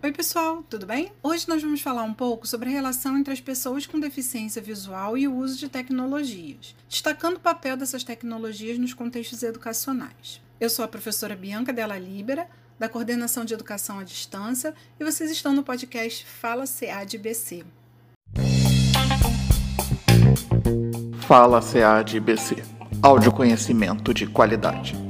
Oi, pessoal, tudo bem? Hoje nós vamos falar um pouco sobre a relação entre as pessoas com deficiência visual e o uso de tecnologias, destacando o papel dessas tecnologias nos contextos educacionais. Eu sou a professora Bianca Della Libera, da Coordenação de Educação à Distância, e vocês estão no podcast Fala CA de BC. Fala CA de BC. Áudio conhecimento de qualidade.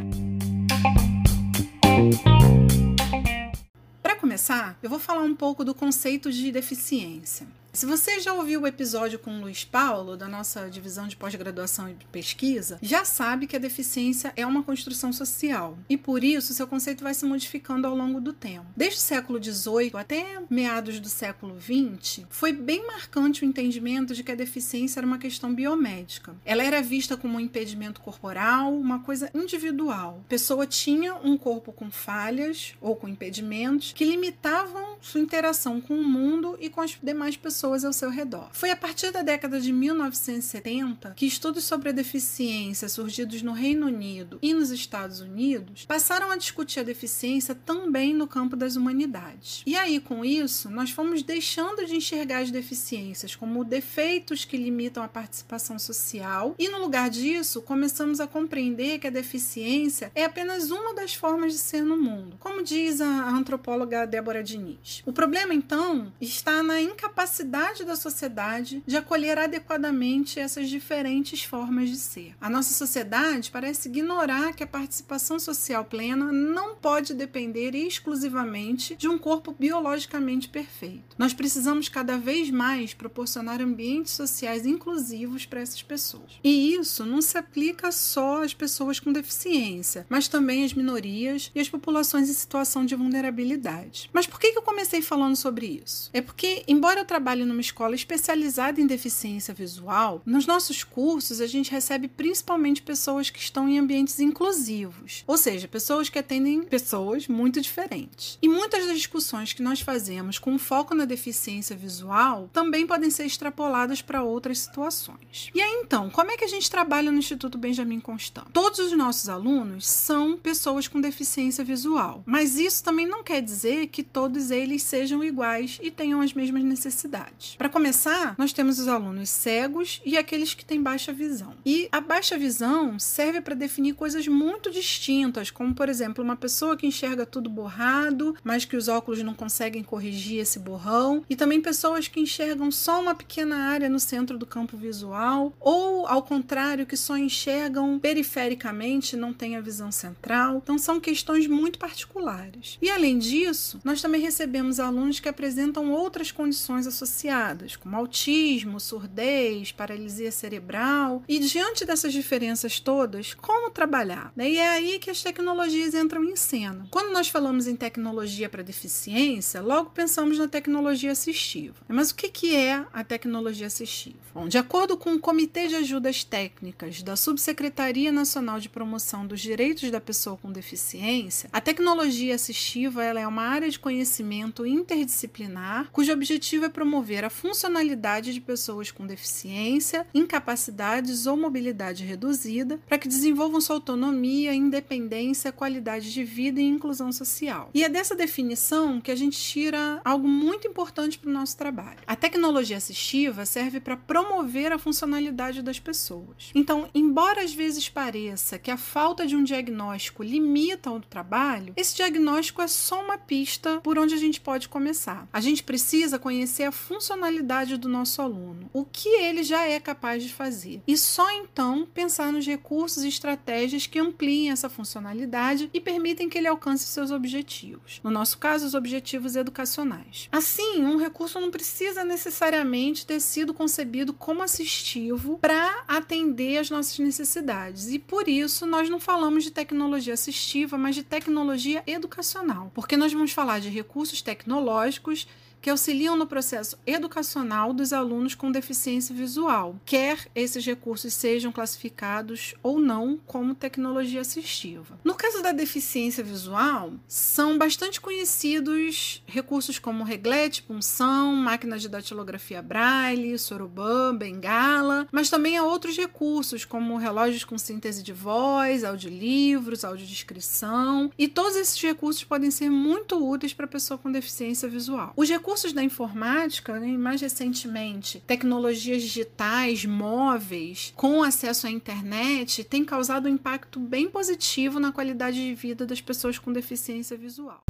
Eu vou falar um pouco do conceito de deficiência. Se você já ouviu o episódio com o Luiz Paulo, da nossa divisão de pós-graduação e pesquisa, já sabe que a deficiência é uma construção social e por isso seu conceito vai se modificando ao longo do tempo. Desde o século XVIII até meados do século XX, foi bem marcante o entendimento de que a deficiência era uma questão biomédica. Ela era vista como um impedimento corporal, uma coisa individual. A pessoa tinha um corpo com falhas ou com impedimentos que limitavam sua interação com o mundo e com as demais pessoas ao seu redor. Foi a partir da década de 1970 que estudos sobre a deficiência surgidos no Reino Unido e nos Estados Unidos passaram a discutir a deficiência também no campo das humanidades. E aí, com isso, nós fomos deixando de enxergar as deficiências como defeitos que limitam a participação social e, no lugar disso, começamos a compreender que a deficiência é apenas uma das formas de ser no mundo, como diz a antropóloga Débora Diniz. O problema, então, está na incapacidade capacidade da sociedade de acolher adequadamente essas diferentes formas de ser. A nossa sociedade parece ignorar que a participação social plena não pode depender exclusivamente de um corpo biologicamente perfeito. Nós precisamos cada vez mais proporcionar ambientes sociais inclusivos para essas pessoas. E isso não se aplica só às pessoas com deficiência, mas também às minorias e às populações em situação de vulnerabilidade. Mas por que eu comecei falando sobre isso? É porque, embora eu trabalhe numa escola especializada em deficiência visual, nos nossos cursos a gente recebe principalmente pessoas que estão em ambientes inclusivos, ou seja, pessoas que atendem pessoas muito diferentes. E muitas das discussões que nós fazemos com foco na deficiência visual também podem ser extrapoladas para outras situações. E aí então, como é que a gente trabalha no Instituto Benjamin Constant? Todos os nossos alunos são pessoas com deficiência visual, mas isso também não quer dizer que todos eles sejam iguais e tenham as mesmas necessidades. Para começar, nós temos os alunos cegos e aqueles que têm baixa visão. E a baixa visão serve para definir coisas muito distintas, como por exemplo, uma pessoa que enxerga tudo borrado, mas que os óculos não conseguem corrigir esse borrão, e também pessoas que enxergam só uma pequena área no centro do campo visual, ou ao contrário, que só enxergam perifericamente, não têm a visão central. Então são questões muito particulares. E além disso, nós também recebemos alunos que apresentam outras condições associadas associadas, como autismo, surdez, paralisia cerebral. E diante dessas diferenças todas, como trabalhar? E é aí que as tecnologias entram em cena. Quando nós falamos em tecnologia para deficiência, logo pensamos na tecnologia assistiva. Mas o que é a tecnologia assistiva? Bom, de acordo com o Comitê de Ajudas Técnicas da Subsecretaria Nacional de Promoção dos Direitos da Pessoa com Deficiência, a tecnologia assistiva ela é uma área de conhecimento interdisciplinar cujo objetivo é promover a funcionalidade de pessoas com deficiência, incapacidades ou mobilidade reduzida, para que desenvolvam sua autonomia, independência, qualidade de vida e inclusão social. E é dessa definição que a gente tira algo muito importante para o nosso trabalho. A tecnologia assistiva serve para promover a funcionalidade das pessoas. Então, embora às vezes pareça que a falta de um diagnóstico limita o trabalho, esse diagnóstico é só uma pista por onde a gente pode começar. A gente precisa conhecer a funcionalidade funcionalidade do nosso aluno, o que ele já é capaz de fazer. E só então pensar nos recursos e estratégias que ampliem essa funcionalidade e permitem que ele alcance seus objetivos. No nosso caso, os objetivos educacionais. Assim, um recurso não precisa necessariamente ter sido concebido como assistivo para atender às nossas necessidades. E por isso nós não falamos de tecnologia assistiva, mas de tecnologia educacional, porque nós vamos falar de recursos tecnológicos que auxiliam no processo educacional dos alunos com deficiência visual, quer esses recursos sejam classificados ou não como tecnologia assistiva. No caso da deficiência visual, são bastante conhecidos recursos como reglete, punção, máquina de datilografia braille, sorobã, bengala, mas também há outros recursos como relógios com síntese de voz, audiolivros, audiodescrição, e todos esses recursos podem ser muito úteis para a pessoa com deficiência visual. Os recursos da informática, né, mais recentemente, tecnologias digitais, móveis, com acesso à internet, têm causado um impacto bem positivo na qualidade de vida das pessoas com deficiência visual.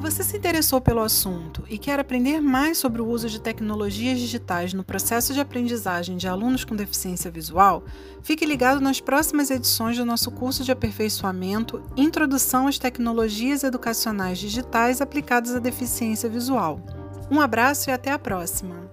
Se você se interessou pelo assunto e quer aprender mais sobre o uso de tecnologias digitais no processo de aprendizagem de alunos com deficiência visual, fique ligado nas próximas edições do nosso curso de aperfeiçoamento Introdução às Tecnologias Educacionais Digitais aplicadas à deficiência visual. Um abraço e até a próxima!